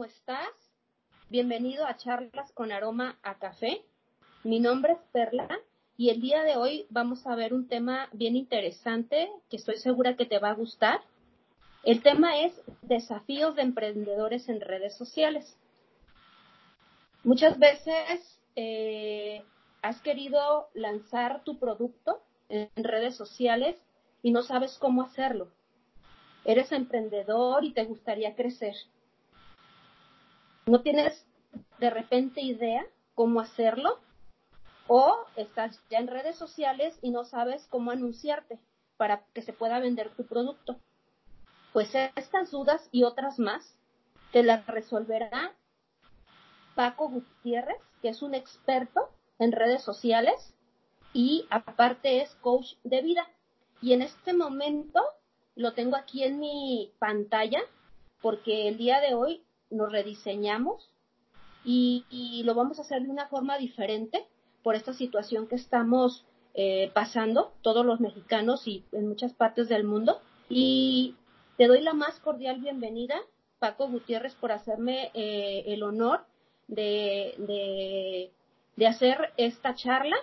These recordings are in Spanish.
¿cómo estás? Bienvenido a Charlas con Aroma a Café. Mi nombre es Perla y el día de hoy vamos a ver un tema bien interesante que estoy segura que te va a gustar. El tema es desafíos de emprendedores en redes sociales. Muchas veces eh, has querido lanzar tu producto en redes sociales y no sabes cómo hacerlo. Eres emprendedor y te gustaría crecer. No tienes de repente idea cómo hacerlo o estás ya en redes sociales y no sabes cómo anunciarte para que se pueda vender tu producto. Pues estas dudas y otras más te las resolverá Paco Gutiérrez, que es un experto en redes sociales y aparte es coach de vida. Y en este momento lo tengo aquí en mi pantalla porque el día de hoy nos rediseñamos y, lo vamos a hacer de una forma diferente por esta situación que estamos eh, pasando todos los mexicanos y en muchas partes del mundo. Y te doy la más cordial bienvenida, Paco Gutiérrez, por hacerme eh, el honor de, de, de hacer esta charla.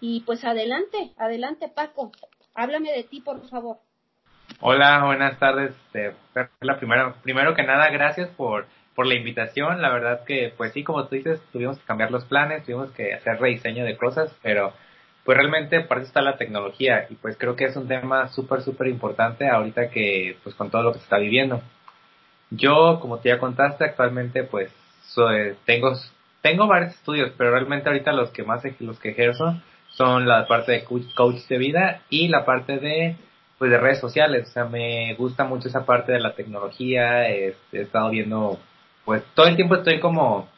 Y pues adelante, adelante Paco, háblame de ti por favor. Hola, buenas tardes. Este, la primera, primero que nada, gracias por, por la invitación. La verdad que, pues sí, como tú dices, tuvimos que cambiar los planes, tuvimos que hacer rediseño de cosas, pero pues realmente para eso está la tecnología y pues creo que es un tema súper, súper importante ahorita que, pues con todo lo que se está viviendo. Yo, como te ya contaste, actualmente pues soy, tengo, tengo varios estudios, pero realmente ahorita los que más los que ejerzo son la parte de coach de vida y la parte de pues de redes sociales, o sea, me gusta mucho esa parte de la tecnología, este, he, estado viendo, pues todo el tiempo estoy como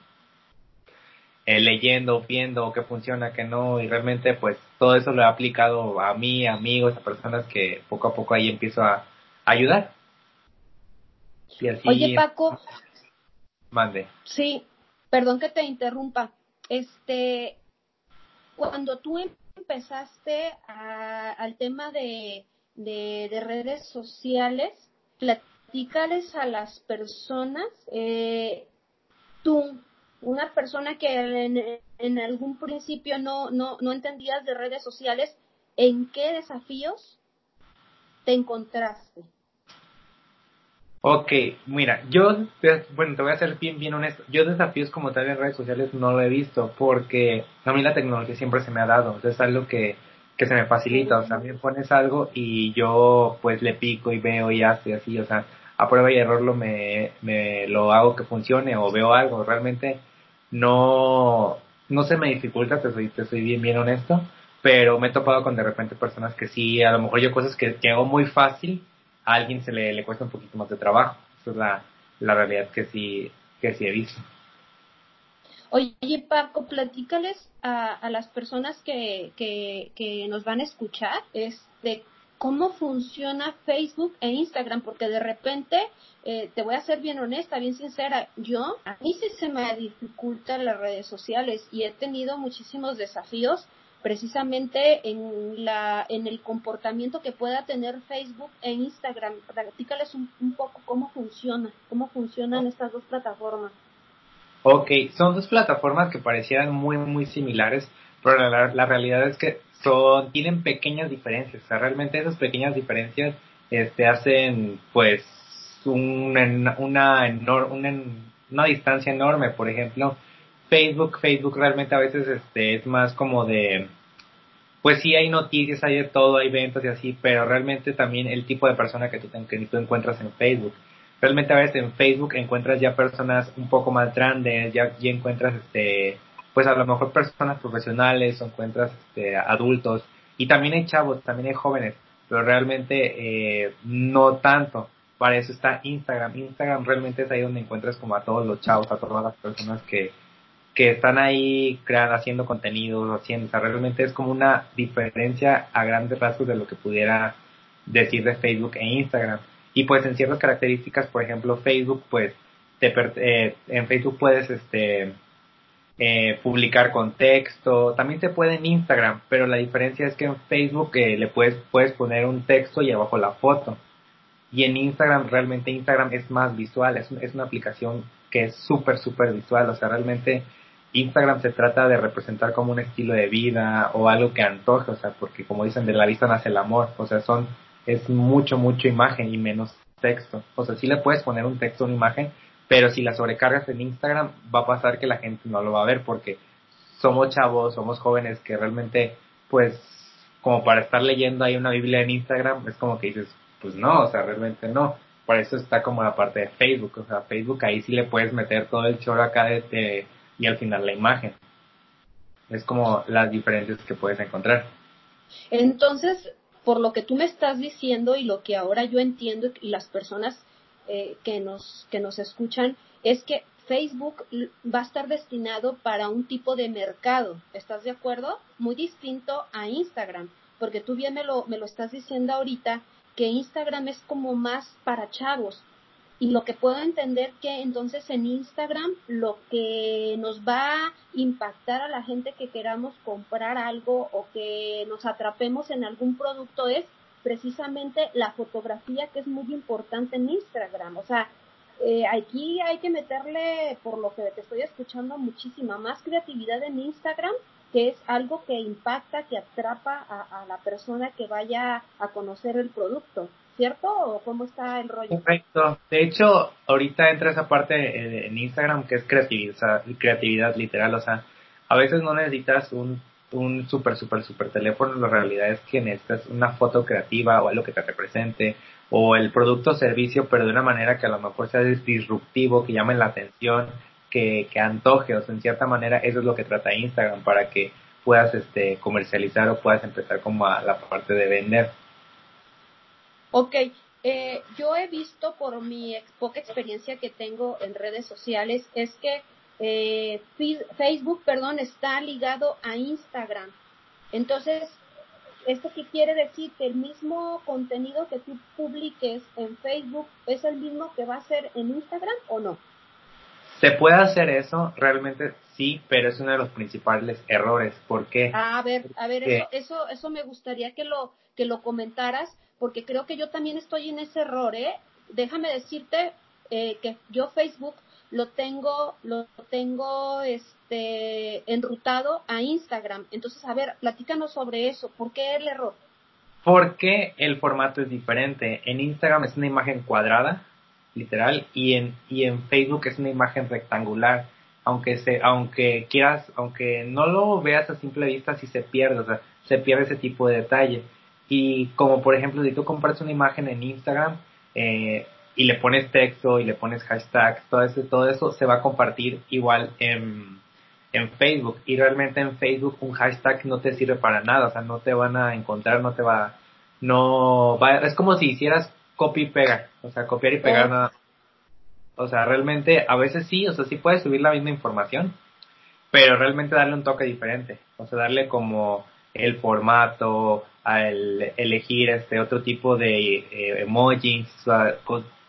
eh, leyendo, viendo qué funciona, qué no, y realmente pues todo eso lo he aplicado a mí, a amigos, a personas que poco a poco ahí empiezo a, ayudar. Oye Paco. Mande. Sí, perdón que te interrumpa. Este, cuando tú empezaste al tema de de, redes sociales, a las personas, eh, tú, una persona que en, algún principio no, no, no entendías de redes sociales, ¿en qué desafíos te encontraste? Ok, mira, yo, bueno, te voy a ser bien, bien honesto. Yo desafíos como tal en redes sociales no lo he visto porque a mí la tecnología siempre se me ha dado. es algo que que se me facilita, o sea, me pones algo y yo pues le pico y veo y hace así, o sea, a prueba y error lo me, lo hago que funcione o veo algo, realmente no no se me dificulta, te soy, te soy bien bien honesto, pero me he topado con de repente personas que sí, a lo mejor yo cosas que, que hago muy fácil, a alguien se le, le cuesta un poquito más de trabajo, esa es la, la realidad que sí, que sí he visto. Oye, Paco, platícales a, a las personas que, que, nos van a escuchar, este, cómo funciona Facebook e Instagram, porque de repente, eh, te voy a ser bien honesta, bien sincera, yo, a mí sí se me dificultan las redes sociales y he tenido muchísimos desafíos precisamente en la en el comportamiento que pueda tener Facebook e Instagram. Platícales un, un poco cómo funciona, cómo funcionan estas dos plataformas. Ok, son dos plataformas que parecieran muy, muy similares, pero la, realidad es que son, tienen pequeñas diferencias. O sea, realmente esas pequeñas diferencias este, hacen, pues, una, una, una distancia enorme. Por ejemplo, Facebook, Facebook realmente a veces este, es más como de, pues sí hay noticias, hay de todo, hay eventos y así, pero realmente también el tipo de persona que tú, que tú encuentras en Facebook realmente a veces en Facebook encuentras ya personas un poco más grandes, ya, ya encuentras este, pues a lo mejor personas profesionales o encuentras este, adultos y también hay chavos, también hay jóvenes, pero realmente eh, no tanto. Para eso está Instagram. Instagram realmente es ahí donde encuentras como a todos los chavos, a todas las personas que, que están ahí creando, haciendo contenidos, haciendo, o sea, realmente es como una diferencia a grandes rasgos de lo que pudiera decir de Facebook e Instagram. Y pues en ciertas características, por ejemplo, Facebook, pues te, eh, en Facebook puedes este, eh, publicar con texto, también se puede en Instagram, pero la diferencia es que en Facebook eh, le puedes, puedes poner un texto y abajo la foto. Y en Instagram, realmente Instagram es más visual, es, es una aplicación que es súper, súper visual, o sea, realmente Instagram se trata de representar como un estilo de vida o algo que antoje, o sea, porque como dicen, de la vista nace el amor, o sea, son, es mucho, mucho imagen y menos texto, o sea, sí le puedes poner un texto, una imagen, pero si la sobrecargas en Instagram va a pasar que la gente no lo va a ver porque somos chavos, somos jóvenes que realmente, pues, como para estar leyendo ahí una Biblia en Instagram, es como que dices, pues no, o sea, realmente no. Por eso está como la parte de Facebook, o sea, Facebook ahí sí le puedes meter todo el choro acá de, y al final la imagen. Es como las diferencias que puedes encontrar. Entonces, por lo que tú me estás diciendo y lo que ahora yo entiendo y las personas eh, que, nos, que nos escuchan, es que Facebook va a estar destinado para un tipo de mercado. ¿Estás de acuerdo? Muy distinto a Instagram, porque tú bien me lo, me lo estás diciendo ahorita, que Instagram es como más para chavos. Y lo que puedo entender que entonces en Instagram lo que nos va a impactar a la gente que queramos comprar algo o que nos atrapemos en algún producto es precisamente la fotografía que es muy importante en Instagram. O sea, eh, aquí hay que meterle, por lo que te estoy escuchando, muchísima más creatividad en Instagram que es algo que impacta, que atrapa a, la persona que vaya a conocer el producto, ¿cierto? ¿O cómo está el rollo? Correcto. De hecho, ahorita entra esa parte en Instagram que es creatividad, creatividad literal, o sea, a veces no necesitas un, un súper, súper, súper teléfono, la realidad es que necesitas una foto creativa o algo que te represente, o el producto o servicio, pero de una manera que a lo mejor sea disruptivo, que llame la atención, que, que antoje, o sea, en cierta manera eso es lo que trata Instagram para que puedas este, comercializar o puedas empezar como a la parte de vender. Ok, eh, yo he visto por mi poca experiencia que tengo en redes sociales es que eh, Facebook, perdón, está ligado a Instagram. Entonces, ¿esto qué quiere decir? Que el mismo contenido que tú publiques en Facebook es el mismo que va a ser en Instagram o no? ¿Se puede hacer eso? Realmente sí, pero es uno de los principales errores. ¿Por qué? Ah, a ver, a ver, eso, eso, eso me gustaría que lo, que lo comentaras, porque creo que yo también estoy en ese error, ¿eh? Déjame decirte eh, que yo Facebook lo tengo, lo tengo, este, enrutado a Instagram. Entonces, a ver, platícanos sobre eso. ¿Por qué el error? Porque el formato es diferente. En Instagram es una imagen cuadrada, literal, y en, y en Facebook es una imagen rectangular, aunque se, aunque quieras, aunque no lo veas a simple vista, si se pierde, o sea, se pierde ese tipo de detalle. Y como por ejemplo, si tú compras una imagen en Instagram, eh, y le pones texto y le pones hashtag, todo eso, todo eso se va a compartir igual en, en Facebook. Y realmente en Facebook un hashtag no te sirve para nada, o sea, no te van a encontrar, no te va, no va, es como si hicieras copy y pega, o sea, copiar y pegar nada. O sea, realmente a veces sí, o sea, sí puedes subir la misma información, pero realmente darle un toque diferente, o sea, darle como el formato, al elegir este otro tipo de eh, emojis, o sea,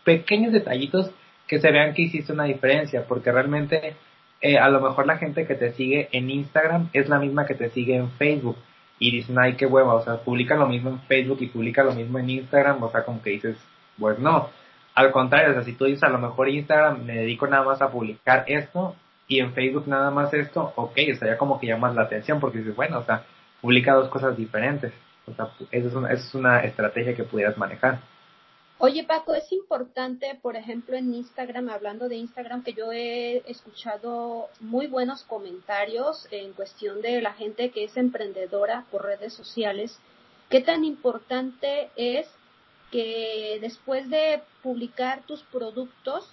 pequeños detallitos que se vean que hiciste una diferencia, porque realmente eh, a lo mejor la gente que te sigue en Instagram es la misma que te sigue en Facebook y dicen, ay, qué hueva, o sea, publica lo mismo en Facebook y publica lo mismo en Instagram, o sea, como que dices, pues no. Al contrario, o sea, si tú dices, a lo mejor Instagram me dedico nada más a publicar esto y en Facebook nada más esto, ok, o sea, ya como que llamas la atención porque dices, bueno, o sea, publica dos cosas diferentes. O sea, esa es esa es una estrategia que pudieras manejar. Oye Paco, es importante, por ejemplo, en Instagram, hablando de Instagram, que yo he escuchado muy buenos comentarios en cuestión de la gente que es emprendedora por redes sociales. ¿Qué tan importante es que después de publicar tus productos,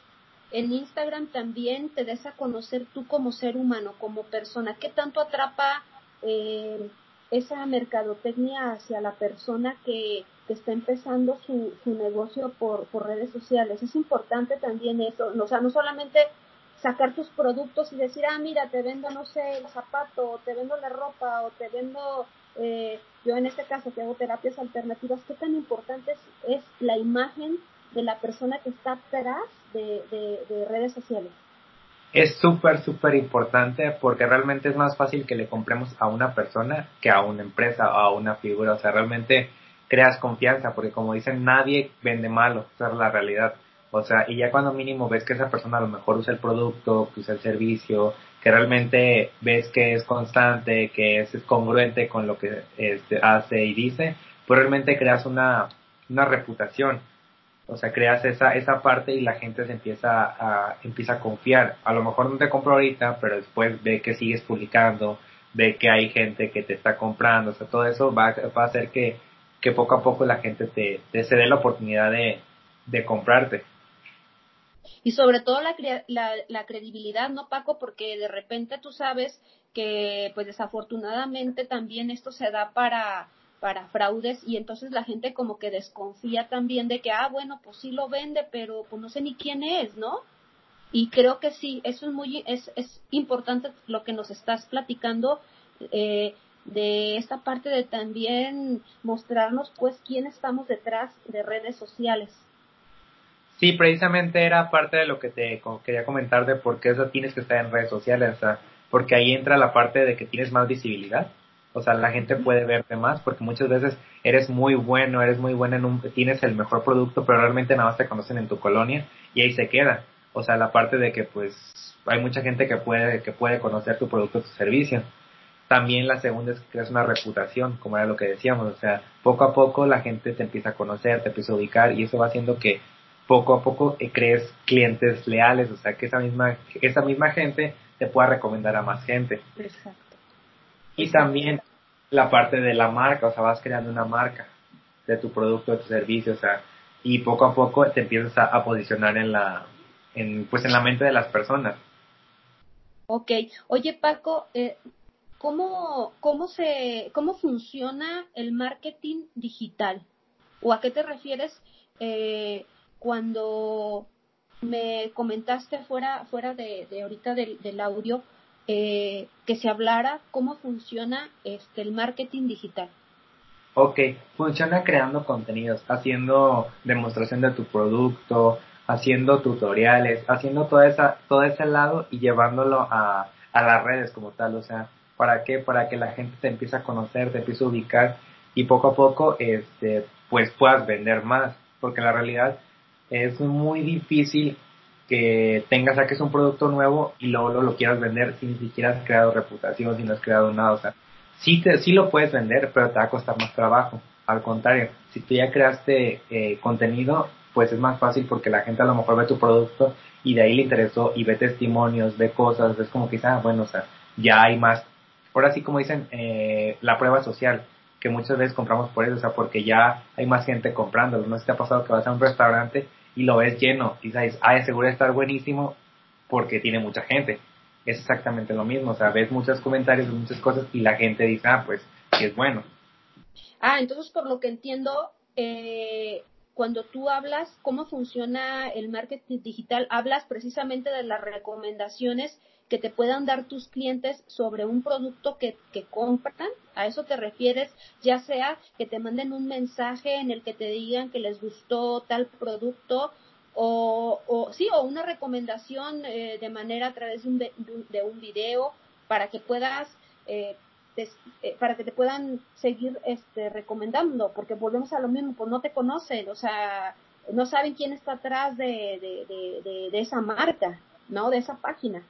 en Instagram también te des a conocer tú como ser humano, como persona? ¿Qué tanto atrapa eh, esa mercadotecnia hacia la persona que que está empezando su, su negocio por, por redes sociales. Es importante también eso, o sea, no solamente sacar tus productos y decir, ah, mira, te vendo, no sé, el zapato, o te vendo la ropa, o te vendo, eh, yo en este caso que hago terapias alternativas, qué tan importante es, la imagen de la persona que está atrás de, de, de redes sociales. Es súper, súper importante porque realmente es más fácil que le compremos a una persona que a una empresa o a una figura. O sea, realmente creas confianza, porque como dicen, nadie vende malo, esa es la realidad. O sea, y ya cuando mínimo ves que esa persona a lo mejor usa el producto, que usa el servicio, que realmente ves que es constante, que es, congruente con lo que este, hace y dice, pues realmente creas una, una reputación. O sea, creas esa, esa parte y la gente se empieza a, empieza a confiar. A lo mejor no te compro ahorita, pero después ve que sigues publicando, ve que hay gente que te está comprando. O sea, todo eso va, va a hacer que, que poco a poco la gente te, te se dé la oportunidad de, de comprarte y sobre todo la, la, credibilidad, ¿no, Paco? Porque de repente tú sabes que, pues desafortunadamente también esto se da para para fraudes y entonces la gente como que desconfía también de que, ah, bueno, pues sí lo vende, pero pues no sé ni quién es, ¿no? Y creo que sí, eso es muy, es, es importante lo que nos estás platicando, eh, de esta parte de también mostrarnos pues quién estamos detrás de redes sociales. Sí, precisamente era parte de lo que te quería comentar de por qué eso tienes que estar en redes sociales, o sea, porque ahí entra la parte de que tienes más visibilidad, o sea, la gente puede verte más, porque muchas veces eres muy bueno, eres muy bueno en un, tienes el mejor producto, pero realmente nada más te conocen en tu colonia y ahí se queda. O sea, la parte de que pues hay mucha gente que puede, que puede conocer tu producto, tu servicio. También la segunda es que creas una reputación, como era lo que decíamos, o sea, poco a poco la gente te empieza a conocer, te empieza a ubicar y eso va haciendo que poco a poco eh, crees clientes leales, o sea, que esa misma, esa misma gente te pueda recomendar a más gente. Exacto. Y también la parte de la marca, o sea, vas creando una marca de tu producto, de tu servicio, o sea, y poco a poco te empiezas a, posicionar en la, en, pues en la mente de las personas. Ok. Oye, Paco, eh, ¿cómo, cómo, se, ¿cómo funciona el marketing digital? ¿O a qué te refieres eh, cuando me comentaste fuera, fuera de, ahorita del, audio eh, que se hablara cómo funciona este, el marketing digital. Ok, funciona creando contenidos, haciendo demostración de tu producto, haciendo tutoriales, haciendo toda esa, todo ese lado y llevándolo a, a las redes como tal. O sea, ¿para qué? Para que la gente te empiece a conocer, te empiece a ubicar y poco a poco este, pues puedas vender más. Porque la realidad es muy difícil que tengas, saques un producto nuevo y luego lo, quieras vender si ni siquiera has creado reputación, si no has creado nada. O sea, sí, te, sí lo puedes vender, pero te va a costar más trabajo. Al contrario, si tú ya creaste eh, contenido, pues es más fácil porque la gente a lo mejor ve tu producto y de ahí le interesó y ve testimonios, ve cosas, es como que ah, bueno, o sea, ya hay más. Ahora sí, como dicen, eh, la prueba social, que muchas veces compramos por eso, o sea, porque ya hay más gente comprándolo. No sé si te ha pasado que vas a un restaurante y lo ves lleno y sabes, ah, seguro estar buenísimo porque tiene mucha gente. Es exactamente lo mismo, o sea, ves muchos comentarios, muchas cosas y la gente dice, ah, pues, sí es bueno. Ah, entonces por lo que entiendo, eh, cuando tú hablas cómo funciona el marketing digital, hablas precisamente de las recomendaciones que te puedan dar tus clientes sobre un producto que, que compran. A eso te refieres, ya sea que te manden un mensaje en el que te digan que les gustó tal producto o, o sí, o una recomendación eh, de manera a través de un, de un video para que puedas eh, eh, para que te puedan seguir este recomendando porque volvemos a lo mismo pues no te conocen o sea no saben quién está atrás de, de, de, de esa marca no de esa página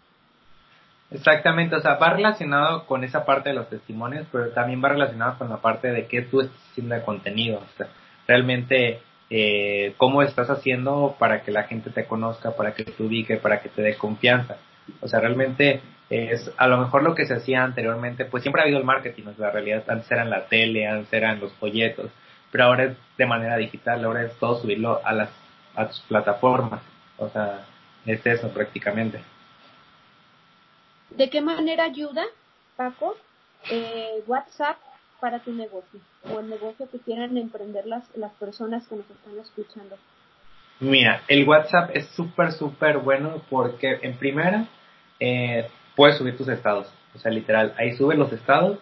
Exactamente, o sea, va relacionado con esa parte de los testimonios, pero también va relacionado con la parte de qué tú estás haciendo de contenido, o sea, realmente eh, cómo estás haciendo para que la gente te conozca, para que te ubique, para que te dé confianza. O sea, realmente es a lo mejor lo que se hacía anteriormente, pues siempre ha habido el marketing, o sea, la realidad antes era en la tele, antes era en los folletos, pero ahora es de manera digital, ahora es todo subirlo a las a tus plataformas, o sea, es eso prácticamente. ¿De qué manera ayuda, Paco, eh, WhatsApp para tu negocio o el negocio que quieran emprender las, las personas que nos están escuchando? Mira, el WhatsApp es súper, súper bueno porque en primera eh, puedes subir tus estados. O sea, literal, ahí subes los estados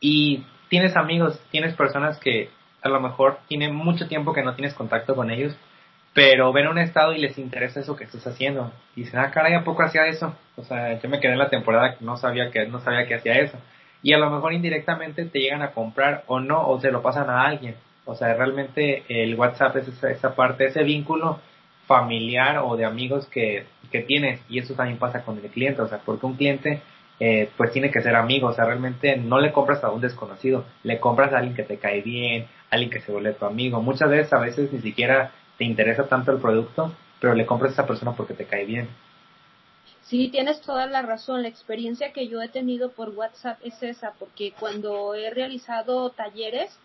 y tienes amigos, tienes personas que a lo mejor tienen mucho tiempo que no tienes contacto con ellos pero ven un estado y les interesa eso que estás haciendo. Y dicen, ah, caray, ¿a poco hacía eso? O sea, yo me quedé en la temporada que no sabía que, no sabía que hacía eso. Y a lo mejor indirectamente te llegan a comprar o no, o se lo pasan a alguien. O sea, realmente el WhatsApp es esa, esa parte, ese vínculo familiar o de amigos que, que tienes y eso también pasa con el cliente, o sea, porque un cliente eh, pues tiene que ser amigo, o sea, realmente no le compras a un desconocido, le compras a alguien que te cae bien, alguien que se vuelve tu amigo. Muchas veces a veces ni siquiera te interesa tanto el producto, pero le compras a esa persona porque te cae bien. Sí, tienes toda la razón. La experiencia que yo he tenido por WhatsApp es esa, porque cuando he realizado talleres,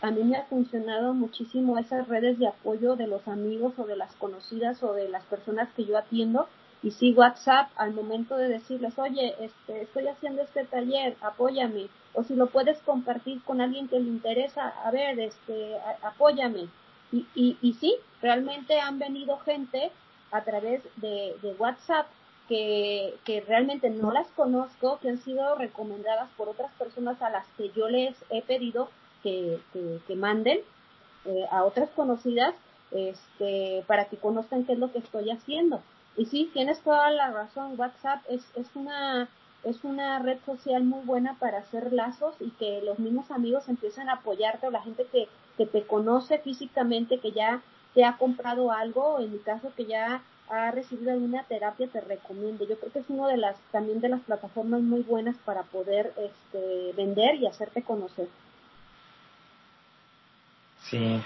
a mí me ha funcionado muchísimo esas redes de apoyo de los amigos o de las conocidas o de las personas que yo atiendo. Y sí, WhatsApp al momento de decirles, oye, este, estoy haciendo este taller, apóyame. O si lo puedes compartir con alguien que le interesa, a ver, este, apóyame. Y, y, y sí, realmente han venido gente a través de, de WhatsApp que, que realmente no las conozco, que han sido recomendadas por otras personas a las que yo les he pedido que, que, manden eh, a otras conocidas este, para que conozcan qué es lo que estoy haciendo. Y sí, tienes toda la razón, WhatsApp es, es una es una red social muy buena para hacer lazos y que los mismos amigos empiecen a apoyarte o la gente que, que te conoce físicamente, que ya te ha comprado algo, en mi caso que ya ha recibido alguna terapia te recomiendo. Yo creo que es una de las también de las plataformas muy buenas para poder este, vender y hacerte conocer. Sí.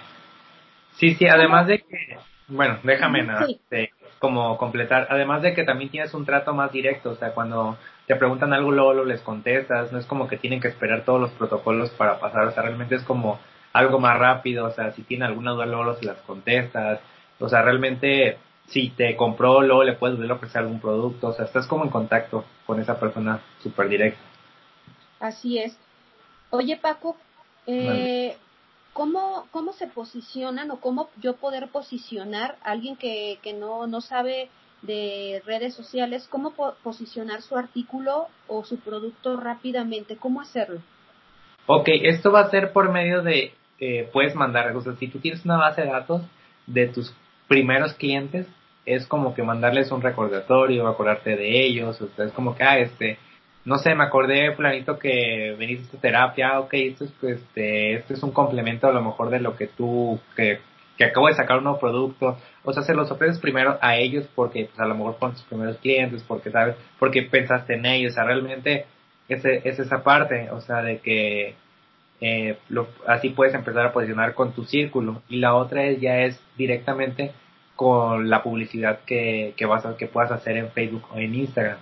Sí, sí, además de que, bueno, déjame nada, este, como completar, además de que también tienes un trato más directo, o sea, cuando te preguntan algo luego, lo les contestas, no es como que tienen que esperar todos los protocolos para pasar, o sea, realmente es como algo más rápido, o sea, si tienen alguna duda luego se las contestas, o sea, realmente si te compró, luego le puedes volver a ofrecer algún producto, o sea, estás como en contacto con esa persona súper directa. Así es. Oye, Paco, eh, ¿cómo, ¿cómo se posicionan o cómo yo poder posicionar a alguien que, que no, no sabe de redes sociales, cómo posicionar su artículo o su producto rápidamente? ¿Cómo hacerlo? Ok, esto va a ser por medio de, eh, puedes mandar, o sea, si tú tienes una base de datos de tus primeros clientes, es como que mandarles un recordatorio, acordarte de ellos, o sea, es como que, ah, este, no sé, me acordé, planito, que veniste a esta terapia, ok, esto es, pues, este, esto es un complemento a lo mejor de lo que tú, que, que acabo de sacar un nuevo producto, o sea, se los ofreces primero a ellos porque, pues, a lo mejor con tus primeros clientes, porque, ¿sabes? Porque pensaste en ellos, o sea, realmente es esa parte, o sea, de que, eh, lo, así puedes empezar a posicionar con tu círculo, y la otra es, ya es directamente con la publicidad que, que, vas a, que puedas hacer en Facebook o en Instagram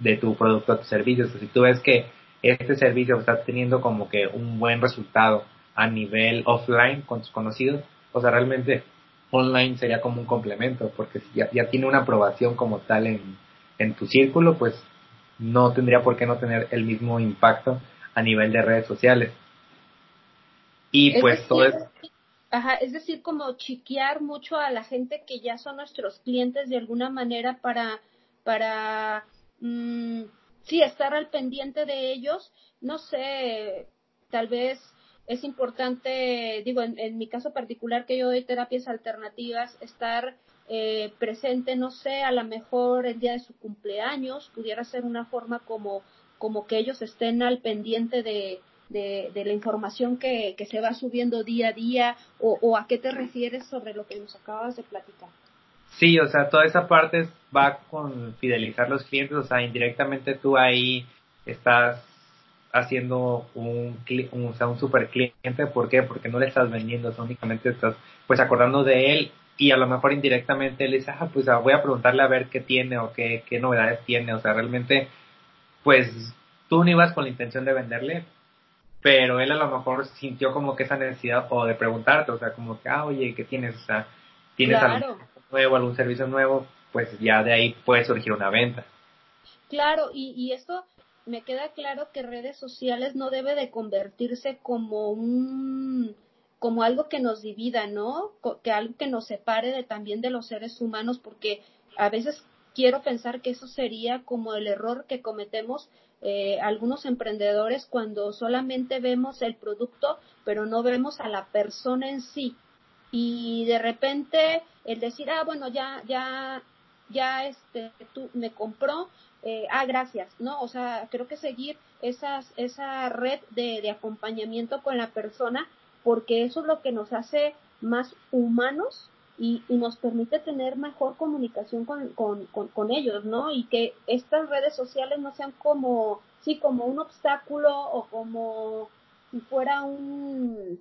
de tu producto o tu servicio. O si tú ves que este servicio está teniendo como que un buen resultado a nivel offline con tus conocidos, o sea, realmente online sería como un complemento, porque si ya, ya tiene una aprobación como tal en, en tu círculo, pues no tendría por qué no tener el mismo impacto a nivel de redes sociales. Y pues todo es... Ajá, es decir, como chiquear mucho a la gente que ya son nuestros clientes de alguna manera para, para, mm, sí, estar al pendiente de ellos. No sé, tal vez es importante, digo, en, mi caso particular que yo doy terapias alternativas, estar eh, presente, no sé, a lo mejor el día de su cumpleaños, pudiera ser una forma como, como que ellos estén al pendiente de, de, de la información que, que, se va subiendo día a día o, o, a qué te refieres sobre lo que nos acabas de platicar. Sí, o sea, toda esa parte va con fidelizar los clientes, o sea, indirectamente tú ahí estás haciendo un, un, un super cliente, ¿por qué? Porque no le estás vendiendo, únicamente estás pues acordando de él y a lo mejor indirectamente le dice, ah, pues ah, voy a preguntarle a ver qué tiene o qué, qué novedades tiene, o sea, realmente pues tú no ibas con la intención de venderle, pero él a lo mejor sintió como que esa necesidad o de preguntarte, o sea, como que, ah, oye, ¿qué tienes? O sea, ¿tienes algo nuevo, algún servicio nuevo? Pues ya de ahí puede surgir una venta. Claro, y, y esto me queda claro que redes sociales no debe de convertirse como un como algo que nos divida, ¿no? Que algo que nos separe de también de los seres humanos, porque a veces quiero pensar que eso sería como el error que cometemos eh, algunos emprendedores cuando solamente vemos el producto, pero no vemos a la persona en sí. Y de repente el decir, ah, bueno, ya, ya, ya este, tú me compró, eh, ah, gracias, ¿no? O sea, creo que seguir esas, esa red de, de acompañamiento con la persona, porque eso es lo que nos hace más humanos y, y nos permite tener mejor comunicación con, con, con, ellos, ¿no? Y que estas redes sociales no sean como, sí, como un obstáculo o como si fuera un,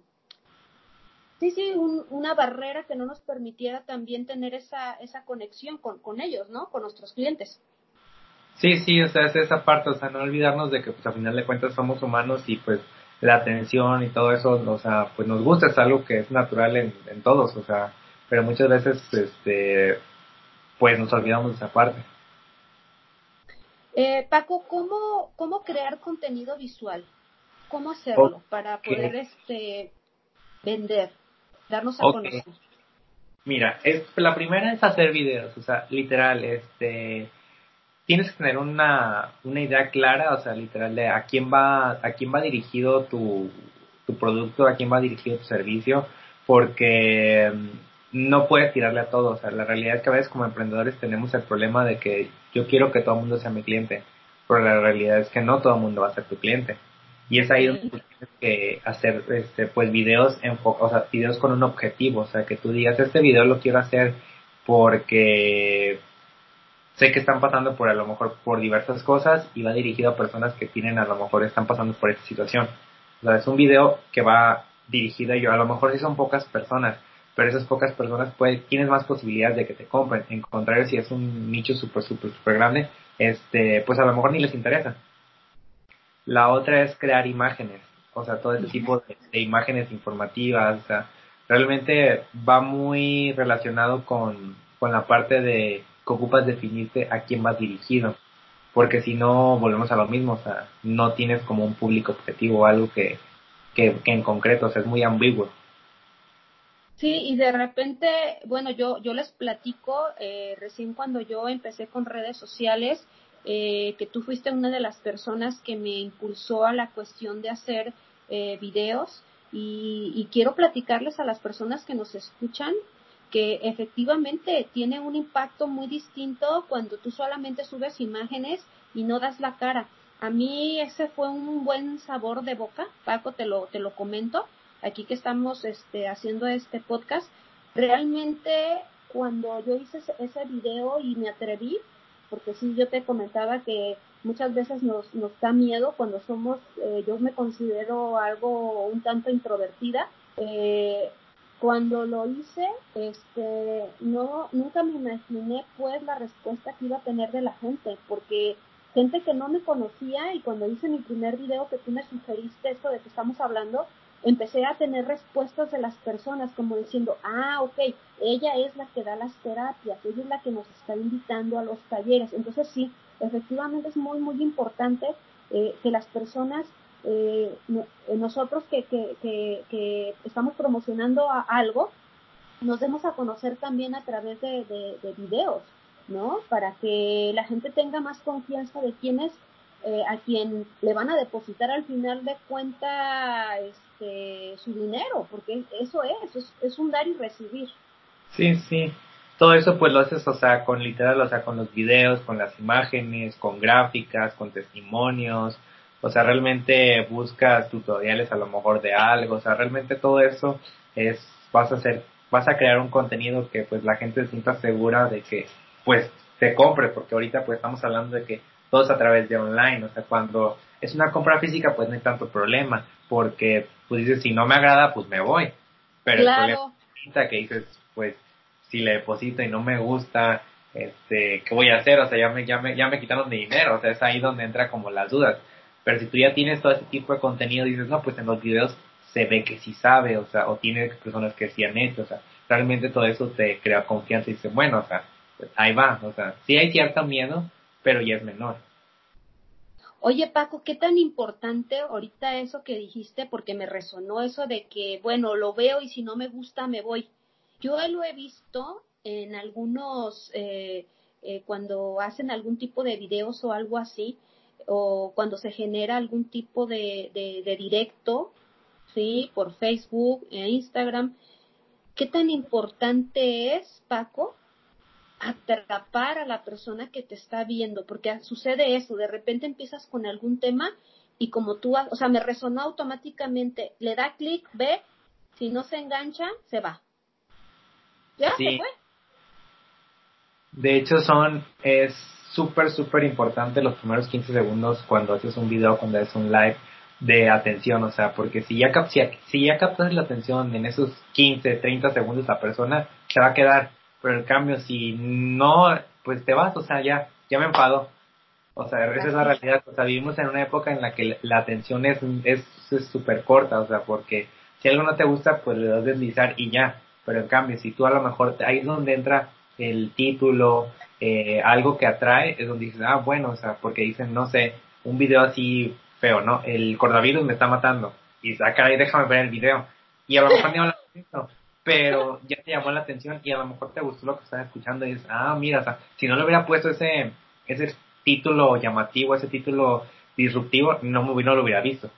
sí, sí, una barrera que no nos permitiera también tener esa, esa conexión con, con ellos, ¿no? Con nuestros clientes. Sí, sí, o sea, es esa parte, o sea, no olvidarnos de que pues a final de cuentas somos humanos y pues la atención y todo eso, o sea, pues nos gusta, es algo que es natural en todos, o sea, pero muchas veces, este, pues nos olvidamos de esa parte. Eh, Paco, ¿cómo, ¿cómo crear contenido visual? ¿Cómo hacerlo para poder este vender, darnos a conocer? Mira, es, la primera es hacer videos, o sea, literal, este, tienes que tener una, una idea clara, o sea, literal, de a quién va, a quién va dirigido tu, tu producto, a quién va dirigido tu servicio, porque no puedes tirarle a todo. O sea, la realidad es que a veces como emprendedores tenemos el problema de que yo quiero que todo el mundo sea mi cliente, pero la realidad es que no todo el mundo va a ser tu cliente. Y es ahí donde tienes que hacer este pues videos o sea, videos con un objetivo, o sea, que tú digas, este video lo quiero hacer porque sé que están pasando por a lo mejor por diversas cosas y va dirigido a personas que tienen a lo mejor están pasando por esta situación. O sea, es un video que va dirigido a yo, a lo mejor si son pocas personas, pero esas pocas personas pueden, tienes más posibilidades de que te compren. En contrario, si es un nicho súper, súper, súper grande, este, pues a lo mejor ni les interesa. La otra es crear imágenes, o sea, todo ese tipo de, imágenes informativas, o sea, realmente va muy relacionado con, con la parte de que ocupas definirte a quién vas dirigido, porque si no volvemos a lo mismo, o sea, no tienes como un público objetivo o algo que, que, que en concreto, o sea, es muy ambiguo. Sí, y de repente, bueno, yo, yo les platico, eh, recién cuando yo empecé con redes sociales, eh, que tú fuiste una de las personas que me impulsó a la cuestión de hacer eh, videos y, y quiero platicarles a las personas que nos escuchan que efectivamente tiene un impacto muy distinto cuando tú solamente subes imágenes y no das la cara. A mí ese fue un buen sabor de boca, Paco, te lo, te lo comento, aquí que estamos este, haciendo este podcast, realmente cuando yo hice ese, video y me atreví, porque sí, yo te comentaba que muchas veces nos, nos da miedo cuando somos, eh, yo me considero algo un tanto introvertida, eh, cuando lo hice, este, no, nunca me imaginé pues la respuesta que iba a tener de la gente, porque gente que no me conocía y cuando hice mi primer video que tú me sugeriste esto de que estamos hablando, empecé a tener respuestas de las personas como diciendo, ah, ok, ella es la que da las terapias, ella es la que nos está invitando a los talleres. Entonces sí, efectivamente es muy, muy importante eh, que las personas, eh, eh, nosotros que, que, que, estamos promocionando a algo, nos demos a conocer también a través de, de, de videos, ¿no? Para que la gente tenga más confianza de quién es eh, a quien le van a depositar al final de cuenta este, su dinero, porque eso es, es, un dar y recibir. Sí, sí. Todo eso pues lo haces, o sea, con literal, o sea, con los videos, con las imágenes, con gráficas, con testimonios, o sea, realmente buscas tutoriales a lo mejor de algo, o sea, realmente todo eso es, vas a hacer, vas a crear un contenido que pues la gente se sienta segura de que pues te compre, porque ahorita pues estamos hablando de que todos a través de online, o sea, cuando es una compra física, pues no hay tanto problema, porque pues dices, si no me agrada, pues me voy. Pero el problema que dices, pues si le deposito y no me gusta, este, ¿qué voy a hacer? O sea, ya me, ya me, ya me quitaron mi dinero, o sea, es ahí donde entra como las dudas. Pero si tú ya tienes todo ese tipo de contenido, dices, no, pues en los videos se ve que sí sabe, o sea, o tiene personas que sí han hecho, o sea, realmente todo eso te crea confianza y dices, bueno, o sea, ahí va, o sea, sí hay cierto miedo, pero ya es menor. Oye, Paco, ¿qué tan importante ahorita eso que dijiste? Porque me resonó eso de que, bueno, lo veo y si no me gusta, me voy. Yo lo he visto en algunos, eh, eh, cuando hacen algún tipo de videos o algo así, o cuando se genera algún tipo de, de, directo, ¿sí? Por Facebook e Instagram. ¿Qué tan importante es, Paco, atrapar a la persona que te está viendo, porque sucede eso, de repente empiezas con algún tema y como tú, o sea, me resonó automáticamente, le da clic, ve, si no se engancha, se va. ya se fue. De hecho, son, es súper, súper importante los primeros 15 segundos cuando haces un video, cuando haces un live de atención, o sea, porque si ya, cap si, ya captas la atención en esos 15, 30 segundos, la persona se va a quedar, pero en cambio, si no, pues te vas, o sea, ya, ya me enfado. O sea, esa es la realidad. O sea, vivimos en una época en la que la atención es súper es, corta, o sea, porque si algo no te gusta, pues le das deslizar y ya. Pero en cambio, si tú a lo mejor, ahí es donde entra el título, eh, algo que atrae, es donde dices, ah, bueno, o sea, porque dicen, no sé, un video así feo, ¿no? El coronavirus me está matando. Y dices, ah, caray, déjame ver el video. Y a lo mejor ni habla pero ya te llamó la atención y a lo mejor te gustó lo que estás escuchando y dices, ah, mira, o sea, si no le hubiera puesto ese, ese título llamativo, ese título disruptivo, no, no lo hubiera visto.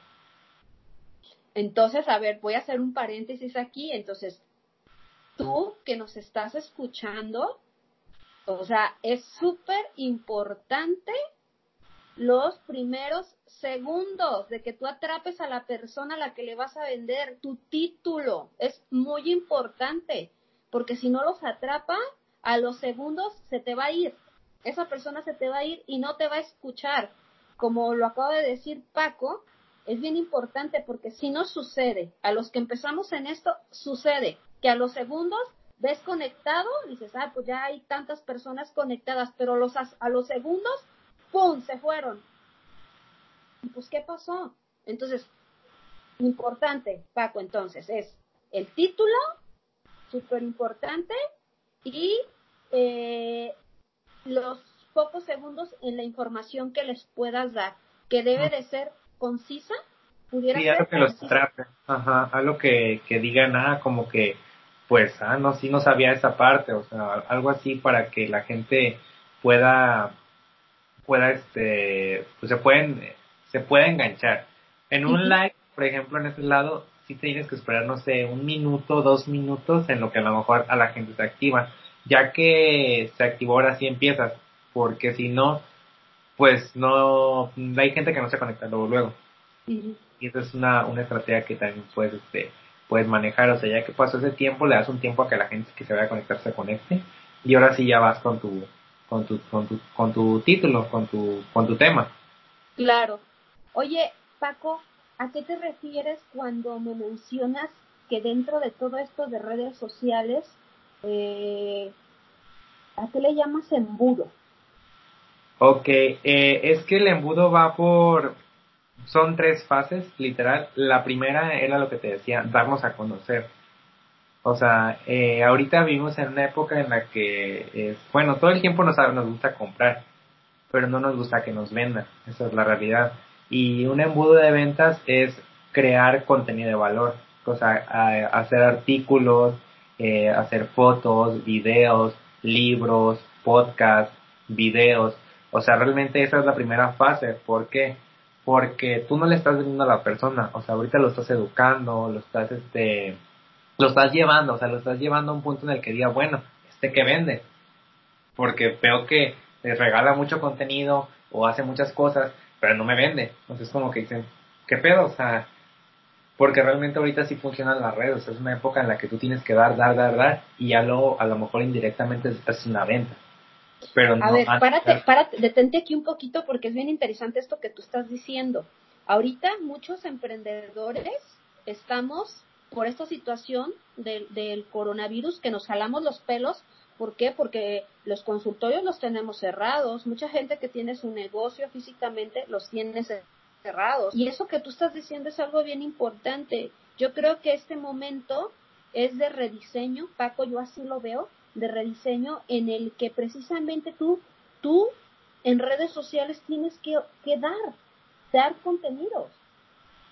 Entonces, a ver, voy a hacer un paréntesis aquí. Entonces, tú que nos estás escuchando, o sea, es súper importante los primeros segundos de que tú atrapes a la persona a la que le vas a vender tu título. Es muy importante, porque si no los atrapa, a los segundos se te va a ir. Esa persona se te va a ir y no te va a escuchar. Como lo acaba de decir Paco, es bien importante porque si no sucede, a los que empezamos en esto, sucede que a los segundos ves conectado, dices, ah, pues ya hay tantas personas conectadas, pero los, a los segundos, ¡pum!, se fueron. ¿Y pues qué pasó? Entonces, importante, Paco, entonces, es el título, súper importante, y eh, los pocos segundos en la información que les puedas dar, que debe de ser concisa, pudiera sí, ser algo que los atrape, ajá, algo que, que digan, ah, como que, pues, ah, no, sí no sabía esa parte, o sea, algo así para que la gente pueda, pueda, este, pues se pueden, se pueda enganchar. En un like, por ejemplo, en ese lado, sí tienes que esperar, no sé, un minuto, dos minutos en lo que a lo mejor a la gente se activa. Ya que se activó ahora sí empiezas, porque si no, pues no, hay gente que no se conecta luego luego. Y esa es una, una estrategia que también puedes, este, puedes manejar, o sea, ya que pasó ese tiempo, le das un tiempo a que la gente que se vaya a conectar se conecte, y ahora sí ya vas con tu, con tu, con tu, con tu título, con tu, con tu tema. Claro. Oye, Paco, ¿a qué te refieres cuando me mencionas que dentro de todo esto de redes sociales, eh, ¿a qué le llamas embudo? Ok, eh, es que el embudo va por, son tres fases, literal. La primera era lo que te decía, darnos a conocer. O sea, eh, ahorita vivimos en una época en la que, bueno, todo el tiempo nos, nos gusta comprar, pero no nos gusta que nos vendan. Esa es la realidad. Y un embudo de ventas es crear contenido de valor. O sea, hacer artículos, eh, hacer fotos, videos, libros, podcasts, videos. O sea, realmente esa es la primera fase. ¿Por qué? Porque tú no le estás vendiendo a la persona. O sea, ahorita lo estás educando, lo estás, este, lo estás llevando. O sea, lo estás llevando a un punto en el que diga, bueno, este que vende. Porque veo que le regala mucho contenido o hace muchas cosas, pero no me vende. Entonces, como que dicen, ¿qué pedo? O sea, porque realmente ahorita sí funcionan las redes. Es una época en la que tú tienes que dar, dar, dar, dar, y ya luego, a lo mejor indirectamente es una venta. Pero a ver, párate, párate, detente aquí un poquito porque es bien interesante esto que tú estás diciendo. Ahorita muchos emprendedores estamos por esta situación del, coronavirus que nos jalamos los pelos. ¿Por qué? Porque los consultorios los tenemos cerrados. Mucha gente que tiene su negocio físicamente los tiene cerrados. Y eso que tú estás diciendo es algo bien importante. Yo creo que este momento es de rediseño, Paco, yo así lo veo, de rediseño en el que precisamente tú, tú en redes sociales tienes que, que dar, dar contenidos.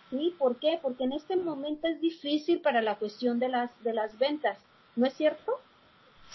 ¿Sí? ¿Por qué? Porque en este momento es difícil para la cuestión de las, de las ventas, ¿no es cierto?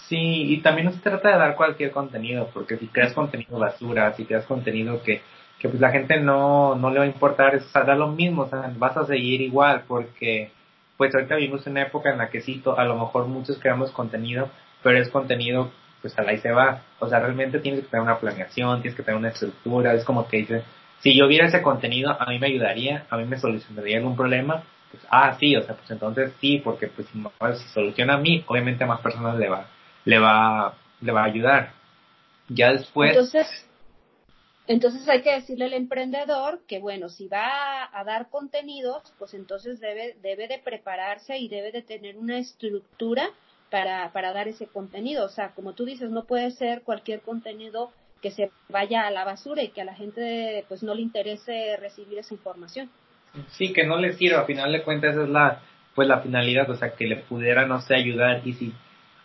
Sí, y también no se trata de dar cualquier contenido, porque si creas contenido basura, si creas contenido que, que pues la gente no, no le va a importar, o lo mismo, o sea, vas a seguir igual, porque pues ahorita vivimos una época en la que sí, a lo mejor muchos creamos contenido, pero es contenido, pues a la y se va. O sea, realmente tienes que tener una planeación, tienes que tener una estructura, es como que dices, si yo viera ese contenido, a mí me ayudaría, a mí me solucionaría algún problema, pues, ah, sí, o sea, pues entonces sí, porque pues si soluciona a mí, obviamente a más personas le va, le va, le va a ayudar. Ya después. Entonces, entonces hay que decirle al emprendedor que bueno, si va a dar contenidos, pues entonces debe, debe de prepararse y debe de tener una estructura para, para dar ese contenido. O sea, como tú dices, no puede ser cualquier contenido que se vaya a la basura y que a la gente pues no le interese recibir esa información. Sí, que no le sirva, a final de cuentas esa es la pues la finalidad, o sea, que le pudiera no sé ayudar y si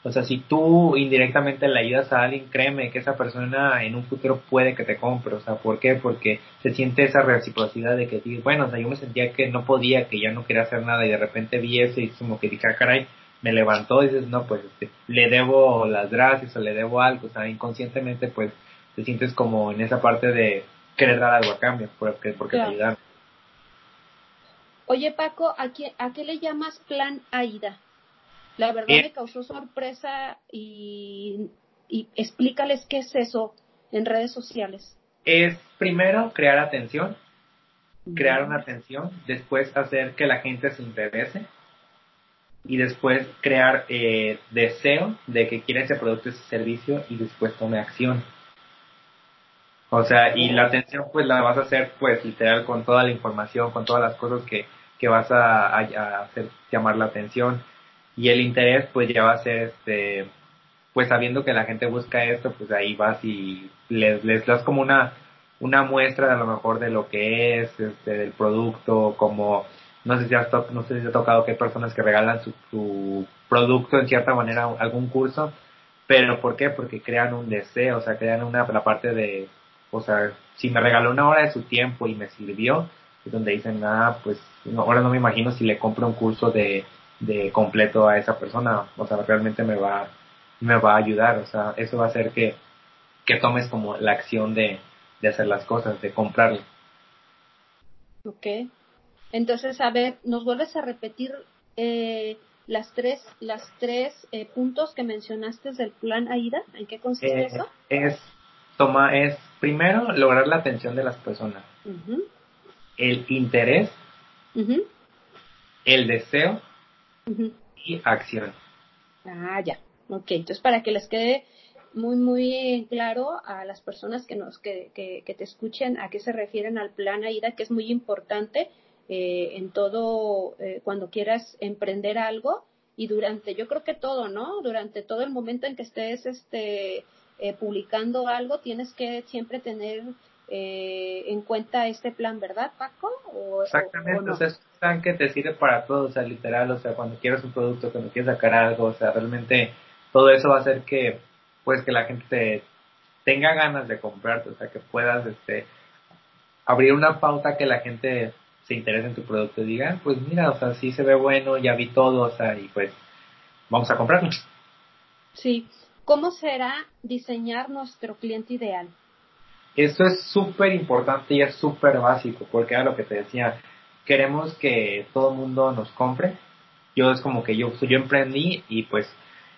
o sea, si tú indirectamente le ayudas a alguien, créeme que esa persona en un futuro puede que te compre. O sea, ¿por qué? Porque se siente esa reciprocidad de que, bueno, o sea, yo me sentía que no podía, que ya no quería hacer nada y de repente vi eso y como que dije, ah, caray, me levantó y dices, no, pues este, le debo las gracias o le debo algo. O sea, inconscientemente, pues te sientes como en esa parte de querer dar algo a cambio, porque, porque te ayudaron. Oye, Paco, ¿a qué, ¿a qué le llamas plan AIDA? La verdad me causó sorpresa y, y explícales qué es eso en redes sociales. Es primero crear atención, crear una atención, después hacer que la gente se interese y después crear eh, deseo de que quiera ese producto, ese servicio y después tome acción. O sea, y la atención pues la vas a hacer pues literal con toda la información, con todas las cosas que, que vas a, a hacer llamar la atención y el interés pues ya va a ser este pues sabiendo que la gente busca esto pues ahí vas y les, les das como una una muestra a lo mejor de lo que es este del producto como no sé si has no sé si ha tocado que hay personas que regalan su, su producto en cierta manera algún curso pero ¿por qué? porque crean un deseo o sea crean una la parte de o sea si me regaló una hora de su tiempo y me sirvió es donde dicen ah pues ahora no me imagino si le compro un curso de de completo a esa persona, o sea, realmente me va, me va a ayudar, o sea, eso va a hacer que, que tomes como la acción de, de hacer las cosas, de comprarlo. Ok. Entonces, a ver, ¿nos vuelves a repetir eh, las tres, las tres eh, puntos que mencionaste del plan AIDA? ¿En qué consiste eh, eso? Es, toma, es primero lograr la atención de las personas. El interés, el deseo y acción. Ah, ya. Ok, entonces para que les quede muy, muy claro a las personas que, nos, que, que, te escuchen a qué se refieren al plan AIDA, que es muy importante eh, en todo, eh, cuando quieras emprender algo y durante, yo creo que todo, ¿no? Durante todo el momento en que estés este, eh, publicando algo, tienes que siempre tener eh, en cuenta este plan, ¿verdad, Paco? Exactamente, o, sea, es un plan que te sirve para todo, o sea, literal, o sea, cuando quieres un producto, cuando quieres sacar algo, o sea, realmente todo eso va a hacer que, pues, que la gente tenga ganas de comprarte, o sea, que puedas, este, abrir una pauta que la gente se interese en tu producto y diga, ah, pues mira, o sea, sí se ve bueno, ya vi todo, o sea, y pues, vamos a comprarlo. Sí. ¿Cómo será diseñar nuestro cliente ideal? Esto es súper importante y es súper básico, porque era lo que te decía, queremos que todo el mundo nos compre. Yo es como que yo, yo emprendí y pues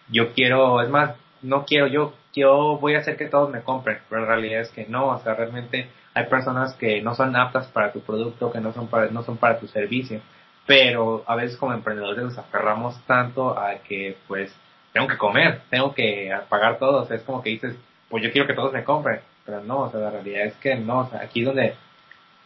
yo quiero, es más, no quiero yo, yo voy a hacer que todos me compren, pero en realidad es que no, o sea, realmente hay personas que no son aptas para tu producto, que no son para, no son para tu servicio, pero a veces como emprendedores nos aferramos tanto a que pues tengo que comer, tengo que pagar todo, o sea, es como que dices, pues yo quiero que todos me compren, pero no, o sea, la realidad es que no, o sea, aquí es donde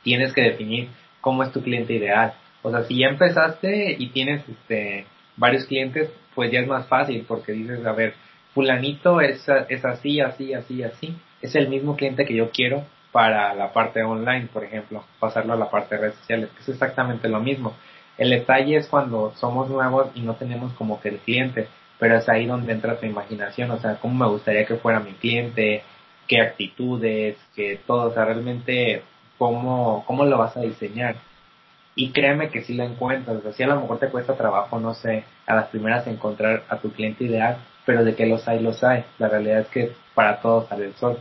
tienes que definir cómo es tu cliente ideal. O sea, si ya empezaste y tienes este varios clientes, pues ya es más fácil porque dices, a ver, fulanito es, es así, así, así, así. Es el mismo cliente que yo quiero para la parte online, por ejemplo, pasarlo a la parte de redes sociales, que es exactamente lo mismo. El detalle es cuando somos nuevos y no tenemos como que el cliente, pero es ahí donde entra tu imaginación, o sea, cómo me gustaría que fuera mi cliente, qué actitudes, que todo, o sea, realmente cómo, cómo lo vas a diseñar. Y créeme que si lo encuentras, o sea, si a lo mejor te cuesta trabajo, no sé, a las primeras encontrar a tu cliente ideal, pero de que los hay, los hay. La realidad es que para todos sale el sol.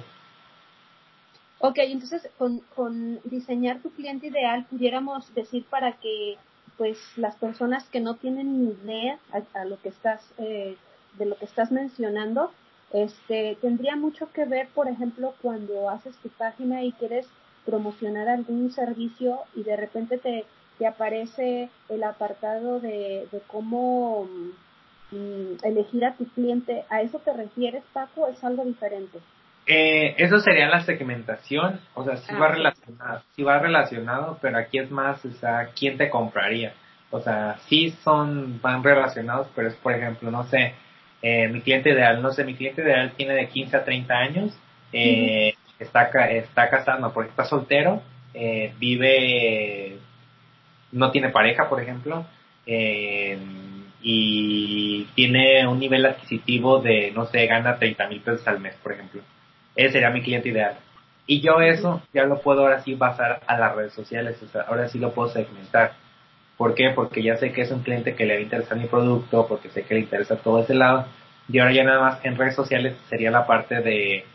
Ok, entonces con, con diseñar tu cliente ideal pudiéramos decir para que pues las personas que no tienen ni idea a, lo que estás eh, de lo que estás mencionando este, tendría mucho que ver, por ejemplo, cuando haces tu página y quieres promocionar algún servicio y de repente te, te aparece el apartado de, cómo mm, elegir a tu cliente. ¿A eso te refieres, Paco? ¿Es algo diferente? Eh, eso sería la segmentación, o sea, sí va ah, relacionado, sí va relacionado, pero aquí es más, o sea, quién te compraría. O sea, sí son, van relacionados, pero es, por ejemplo, no sé, eh, mi cliente ideal, no sé, mi cliente ideal tiene de 15 a 30 años, eh, está, está casado, porque está soltero, eh, vive, no tiene pareja, por ejemplo, eh, y tiene un nivel adquisitivo de, no sé, gana 30 mil pesos al mes, por ejemplo. Ese sería mi cliente ideal. Y yo eso ya lo puedo ahora sí basar a las redes sociales, o sea, ahora sí lo puedo segmentar. ¿Por qué? Porque ya sé que es un cliente que le va a interesar mi producto, porque sé que le interesa todo ese lado. Y ahora ya nada más en redes sociales sería la parte de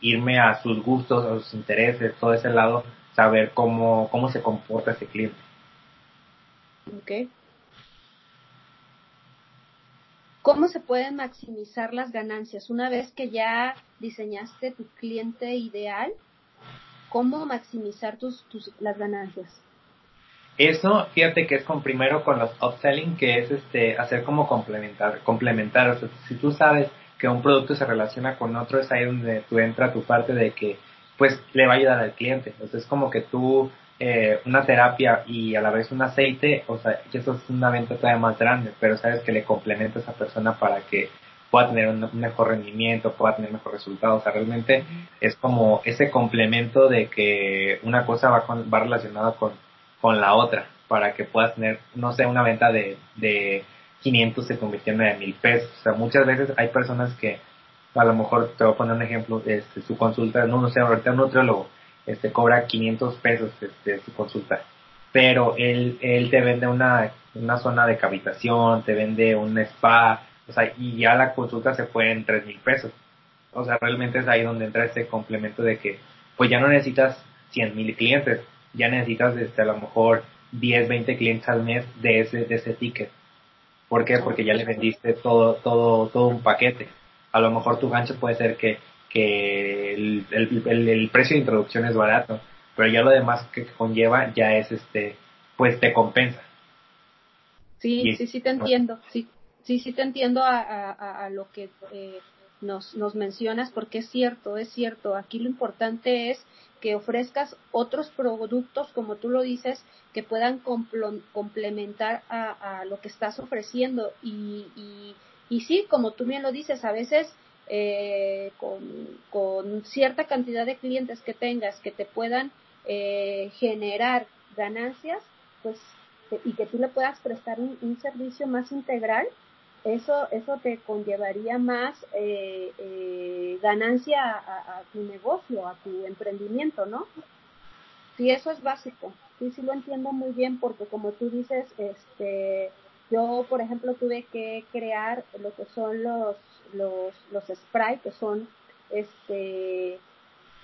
irme a sus gustos, a sus intereses, todo ese lado, saber cómo, cómo se comporta ese cliente. Ok. ¿Cómo se pueden maximizar las ganancias? Una vez que ya diseñaste tu cliente ideal, ¿cómo maximizar tus, tus las ganancias? Eso, fíjate que es con primero con los upselling, que es este hacer como complementar, complementar. O sea, si tú sabes que un producto se relaciona con otro, es ahí donde tú entra tu parte de que pues le va a ayudar al cliente. Entonces es como que tú eh, una terapia y a la vez un aceite, o sea, eso es una venta todavía más grande, pero sabes que le complementa a esa persona para que pueda tener un, mejor rendimiento, pueda tener mejor resultado. O sea, realmente es como ese complemento de que una cosa va, con, va relacionada con con la otra para que puedas tener, no sé, una venta de, de 500 se convirtiendo en mil pesos. O sea, muchas veces hay personas que, a lo mejor te voy a poner un ejemplo, este, su consulta, no, no sé, ahorita un nutriólogo, este, cobra 500 pesos este, su consulta, pero él, él te vende una, una zona de cavitación, te vende un spa, o sea, y ya la consulta se fue en tres mil pesos. O sea, realmente es ahí donde entra ese complemento de que, pues ya no necesitas 100 mil clientes, ya necesitas este, a lo mejor 10, 20 clientes al mes de ese, de ese ticket. ¿Por qué? Porque ya le vendiste todo, todo, todo un paquete. A lo mejor tu gancho puede ser que, que el, el, el, precio de introducción es barato, pero ya lo demás que conlleva ya es este, pues te compensa. Sí, sí, sí te entiendo, sí, sí, sí te entiendo a, a, a lo que eh, nos, nos mencionas, porque es cierto, es cierto, aquí lo importante es que ofrezcas otros productos, como tú lo dices, que puedan complementar a, lo que estás ofreciendo. Y, y, sí, como tú bien lo dices, a veces eh, con, cierta cantidad de clientes que tengas que te puedan eh, generar ganancias, pues, y que tú le puedas prestar un servicio más integral, eso, eso te conllevaría más eh, eh, ganancia a, tu negocio, a tu emprendimiento, ¿no? Sí, eso es básico. Sí, sí lo entiendo muy bien porque como tú dices, este, yo, por ejemplo, tuve que crear lo que son los, los, los spray, que son, este,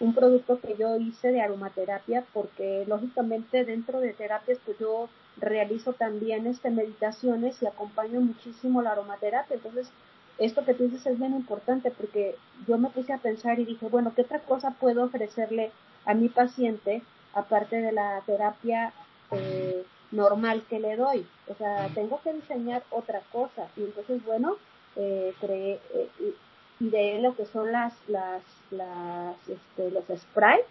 un producto que yo hice de aromaterapia porque lógicamente dentro de terapias pues yo realizo también este meditaciones y acompaño muchísimo la aromaterapia. Entonces esto que tú dices es bien importante porque yo me puse a pensar y dije bueno qué otra cosa puedo ofrecerle a mi paciente aparte de la terapia eh, normal que le doy o sea tengo que diseñar otra cosa y entonces bueno eh, creé eh, de lo que son las, las, las este, los sprays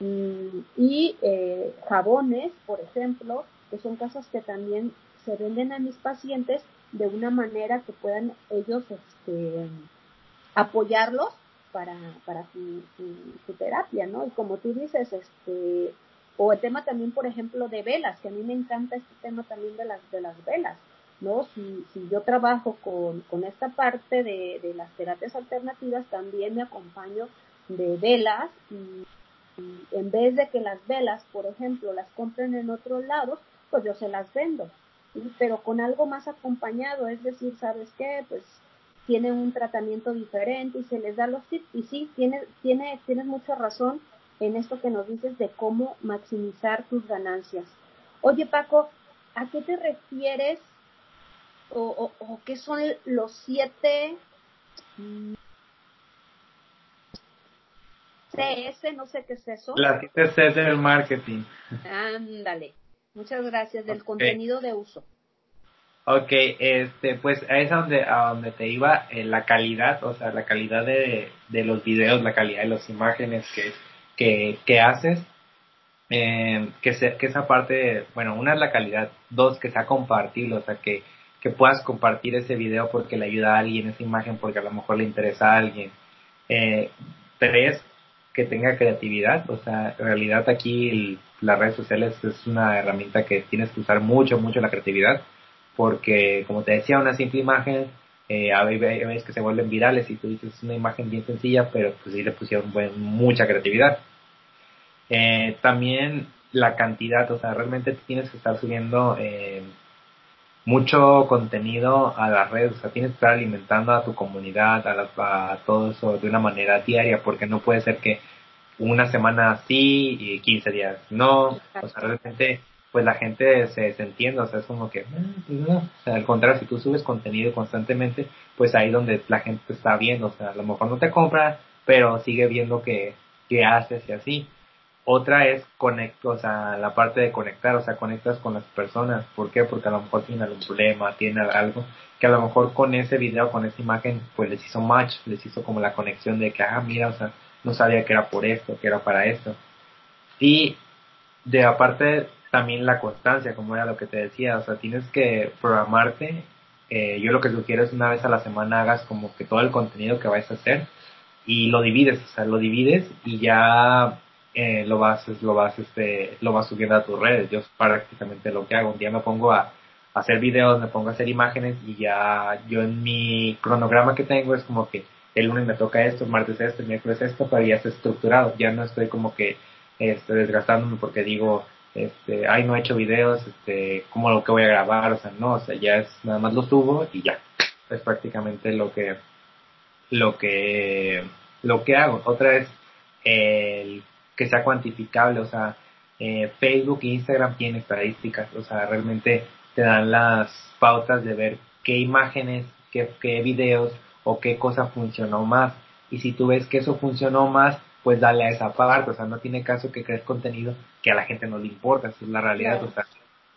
mm, y eh, jabones, por ejemplo, que son cosas que también se venden a mis pacientes de una manera que puedan ellos este, apoyarlos para, para su, su, terapia, ¿no? Y como tú dices, este, o el tema también, por ejemplo, de velas, que a mí me encanta este tema también de las, de las velas. ¿No? Si, si yo trabajo con, con esta parte de, de, las terapias alternativas, también me acompaño de velas y, en vez de que las velas, por ejemplo, las compren en otros lados, pues yo se las vendo, pero con algo más acompañado, es decir, ¿sabes qué? Pues tiene un tratamiento diferente y se les da los tips y sí, tiene, tiene, tienes mucha razón en esto que nos dices de cómo maximizar tus ganancias. Oye Paco, ¿a qué te refieres o, o, qué son los siete CS, no sé qué es eso. Las siete Cs del marketing. Ándale. Muchas gracias, del contenido de uso. Ok, este, pues es a donde, a donde te iba eh, la calidad, o sea, la calidad de, de los videos, la calidad de las imágenes que, que, que haces, eh, que, se, que esa parte, bueno, una es la calidad, dos, que sea compartible, o sea, que, que puedas compartir ese video porque le ayuda a alguien, esa imagen porque a lo mejor le interesa a alguien. Eh, tres, que tenga creatividad, o sea, en realidad aquí las redes sociales es una herramienta que tienes que usar mucho, mucho la creatividad porque como te decía, una simple imagen, eh, a veces que se vuelven virales y tú dices una imagen bien sencilla, pero pues sí le pusieron mucha creatividad. Eh, también la cantidad, o sea, realmente tienes que estar subiendo eh, mucho contenido a las redes, o sea, tienes que estar alimentando a tu comunidad, a, a todo eso de una manera diaria, porque no puede ser que una semana sí y 15 días no, o sea, realmente pues la gente se, se entiende, o sea, es como que, ah, pues no, o sea, al contrario, si tú subes contenido constantemente, pues ahí donde la gente está viendo, o sea, a lo mejor no te compra, pero sigue viendo que, que haces y así. Otra es conect, o sea, la parte de conectar, o sea, conectas con las personas. ¿Por qué? Porque a lo mejor tienen algún problema, tienen algo que a lo mejor con ese video, con esa imagen, pues les hizo match, les hizo como la conexión de que, ah, mira, o sea, no sabía que era por esto, que era para esto. Y de aparte también la constancia, como era lo que te decía, o sea, tienes que programarte. Eh, yo lo que sugiero es una vez a la semana hagas como que todo el contenido que vais a hacer y lo divides, o sea, lo divides y ya eh, lo vas, lo vas, este, lo vas subiendo a tus redes. Yo es prácticamente lo que hago. Un día me pongo a, hacer videos, me pongo a hacer imágenes y ya yo en mi cronograma que tengo es como que el lunes me toca esto, el martes esto, el miércoles esto, pero ya está estructurado. Ya no estoy como que este, desgastándome porque digo, este, ay, no he hecho videos, este, ¿cómo lo que voy a grabar? O sea, no, o sea, ya es, nada más lo subo y ya. Es prácticamente lo que, lo que, lo que hago. Otra es, el que sea cuantificable, o sea, eh, Facebook e Instagram tienen estadísticas, o sea, realmente te dan las pautas de ver qué imágenes, qué, qué videos o qué cosa funcionó más. Y si tú ves que eso funcionó más, pues dale a esa parte, o sea, no tiene caso que crees contenido que a la gente no le importa, esa es la realidad, o sea,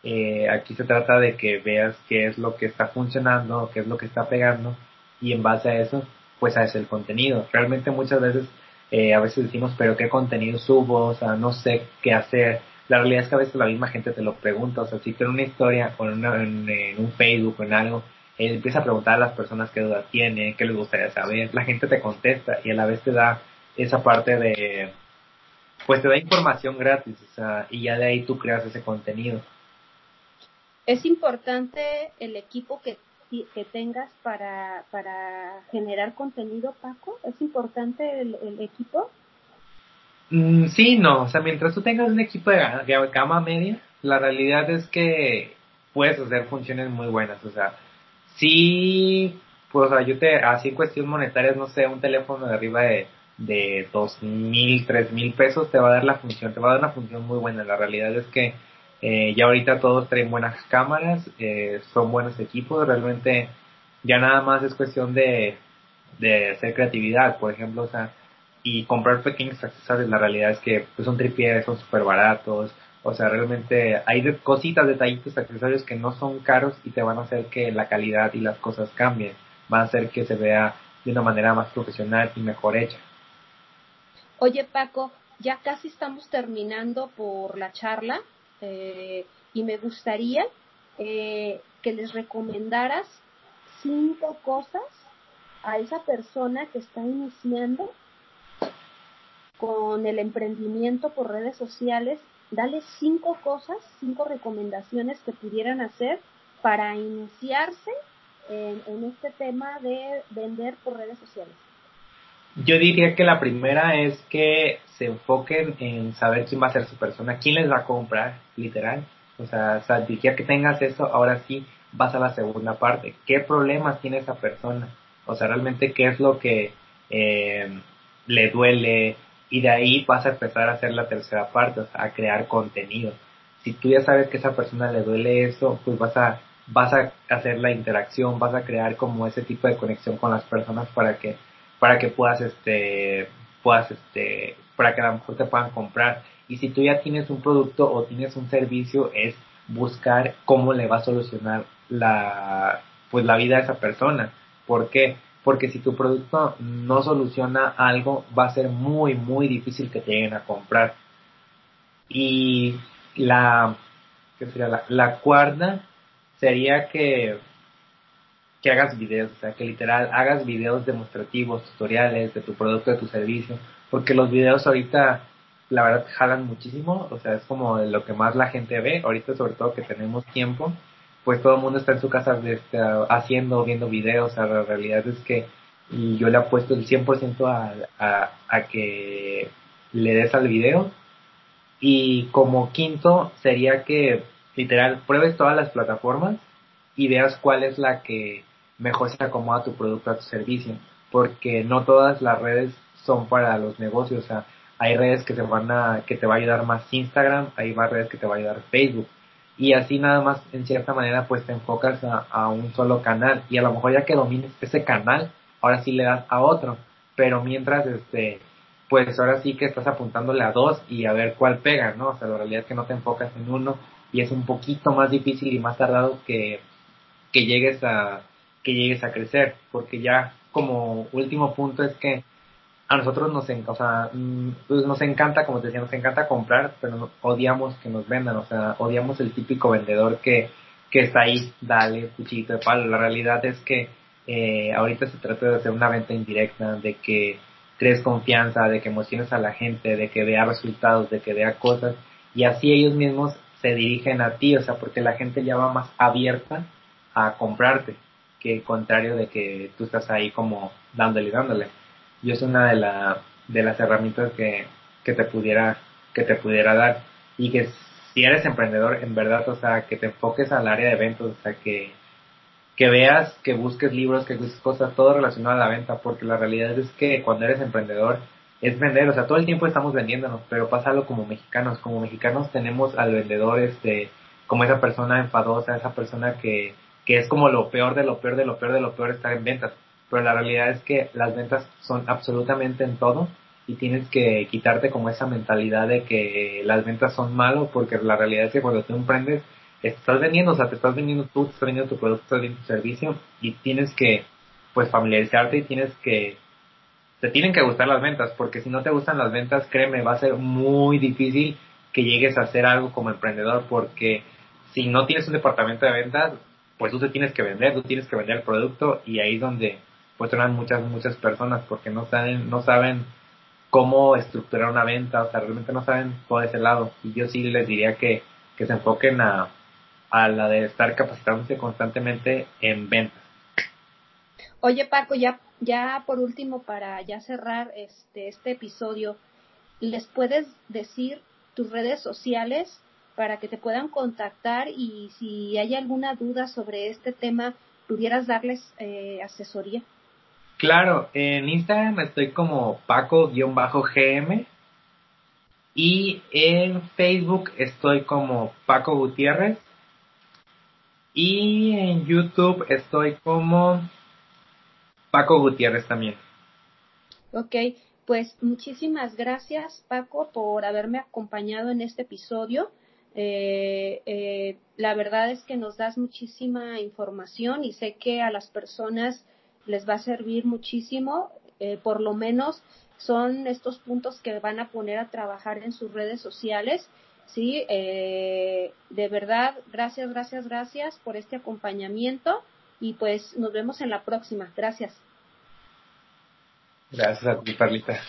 eh, aquí se trata de que veas qué es lo que está funcionando, qué es lo que está pegando, y en base a eso, pues es el contenido. Realmente muchas veces, eh, a veces decimos, pero qué contenido subo, o sea, no sé qué hacer. La realidad es que a veces la misma gente te lo pregunta, o sea, si en una historia o en, en, un Facebook o en algo, él empieza a preguntar a las personas qué dudas tienen, qué les gustaría saber, la gente te contesta y a la vez te da esa parte de, pues te da información gratis, o sea, y ya de ahí tú creas ese contenido. Es importante el equipo que, que tengas para, para generar contenido, Paco. ¿Es importante el, equipo? Mm, sí, no, o sea, mientras tú tengas un equipo de, gama media, la realidad es que puedes hacer funciones muy buenas, o sea, sí, pues, o sea, yo te, así en cuestión monetaria, no sé, un teléfono de arriba de de dos mil, tres mil pesos te va a dar la función, te va a dar una función muy buena. La realidad es que eh, ya ahorita todos traen buenas cámaras, eh, son buenos equipos, realmente ya nada más es cuestión de, de hacer creatividad, por ejemplo, o sea, y comprar pequeños accesorios. La realidad es que pues, son tripies, son súper baratos, o sea, realmente hay cositas, detallitos, accesorios que no son caros y te van a hacer que la calidad y las cosas cambien, van a hacer que se vea de una manera más profesional y mejor hecha. Oye, Paco, ya casi estamos terminando por la charla eh, y me gustaría eh, que les recomendaras cinco cosas a esa persona que está iniciando con el emprendimiento por redes sociales. Dale cinco cosas, cinco recomendaciones que pudieran hacer para iniciarse en este tema de vender por redes sociales. Yo diría que la primera es que se enfoquen en saber quién va a ser su persona, quién les va a comprar, literal. O sea, o diría que tengas eso, ahora sí vas a la segunda parte. ¿Qué problemas tiene esa persona? O sea, realmente qué es lo que eh, le duele y de ahí vas a empezar a hacer la tercera parte, o sea, a crear contenido. Si tú ya sabes que a esa persona le duele eso, pues vas a vas a hacer la interacción, vas a crear como ese tipo de conexión con las personas para que para que puedas, este, puedas, este, para que a lo mejor te puedan comprar. Y si tú ya tienes un producto o tienes un servicio, es buscar cómo le va a solucionar la, pues la vida a esa persona. ¿Por qué? Porque si tu producto no soluciona algo, va a ser muy, muy difícil que te lleguen a comprar. Y la, ¿qué sería? La, la cuarta sería que, que hagas videos, o sea, que literal hagas videos demostrativos, tutoriales de tu producto, de tu servicio, porque los videos ahorita la verdad jalan muchísimo, o sea, es como lo que más la gente ve, ahorita sobre todo que tenemos tiempo, pues todo el mundo está en su casa este, haciendo, viendo videos, o la realidad es que yo le apuesto el 100% a, a, a que le des al video. Y como quinto sería que literal pruebes todas las plataformas y veas cuál es la que mejor se acomoda tu producto, a tu servicio. Porque no todas las redes son para los negocios. O sea, hay redes que te van a, que te va a ayudar más Instagram, hay más redes que te va a ayudar Facebook. Y así nada más, en cierta manera, pues te enfocas a, a un solo canal. Y a lo mejor ya que domines ese canal, ahora sí le das a otro. Pero mientras, este, pues ahora sí que estás apuntándole a dos y a ver cuál pega, ¿no? O sea, la realidad es que no te enfocas en uno y es un poquito más difícil y más tardado que, que llegues a, que llegues a crecer. Porque ya como último punto es que a nosotros nos, o sea, mm, pues nos encanta, como te decía, nos encanta comprar, pero odiamos que nos vendan, o sea, odiamos el típico vendedor que, que está ahí, dale, cuchillito de palo. La realidad es que eh, ahorita se trata de hacer una venta indirecta, de que crees confianza, de que emociones a la gente, de que vea resultados, de que vea cosas, y así ellos mismos se dirigen a ti, o sea, porque la gente ya va más abierta a comprarte, que el contrario de que tú estás ahí como dándole y dándole. Y es una de, la, de las herramientas que, que te pudiera, que te pudiera dar. Y que si eres emprendedor, en verdad, o sea, que te enfoques al área de eventos, o sea, que, que veas, que busques libros, que busques cosas, todo relacionado a la venta, porque la realidad es que cuando eres emprendedor es vender, o sea, todo el tiempo estamos vendiéndonos, pero pasa algo como mexicanos, como mexicanos tenemos al vendedor, este, como esa persona enfadosa, esa persona que, que es como lo peor de lo peor de lo peor de lo peor estar en ventas, pero la realidad es que las ventas son absolutamente en todo y tienes que quitarte como esa mentalidad de que las ventas son malos, porque la realidad es que cuando tú emprendes, estás vendiendo, o sea, te estás vendiendo tú, estás vendiendo tu producto, estás vendiendo tu servicio y tienes que, pues, familiarizarte y tienes que, te tienen que gustar las ventas, porque si no te gustan las ventas, créeme, va a ser muy difícil que llegues a hacer algo como emprendedor, porque si no tienes un departamento de ventas, pues tú te tienes que vender, tú tienes que vender el producto y ahí es donde pues entran muchas, muchas personas porque no saben, no saben cómo estructurar una venta, o sea, realmente no saben por ese lado. Y yo sí les diría que, que se enfoquen a, a la de estar capacitándose constantemente en ventas. Oye Paco, ya, ya por último, para ya cerrar este, este episodio, ¿les puedes decir tus redes sociales para que te puedan contactar y si hay alguna duda sobre este tema, pudieras darles eh, asesoría? Claro, en Instagram estoy como Paco-GM y en Facebook estoy como Paco Gutiérrez y en YouTube estoy como Paco Gutiérrez también. Ok, pues muchísimas gracias Paco por haberme acompañado en este episodio. Eh, eh, la verdad es que nos das muchísima información y sé que a las personas les va a servir muchísimo, eh, por lo menos son estos puntos que van a poner a trabajar en sus redes sociales Sí, eh, de verdad, gracias, gracias, gracias por este acompañamiento y pues nos vemos en la próxima. Gracias. Gracias a ti, Carlita.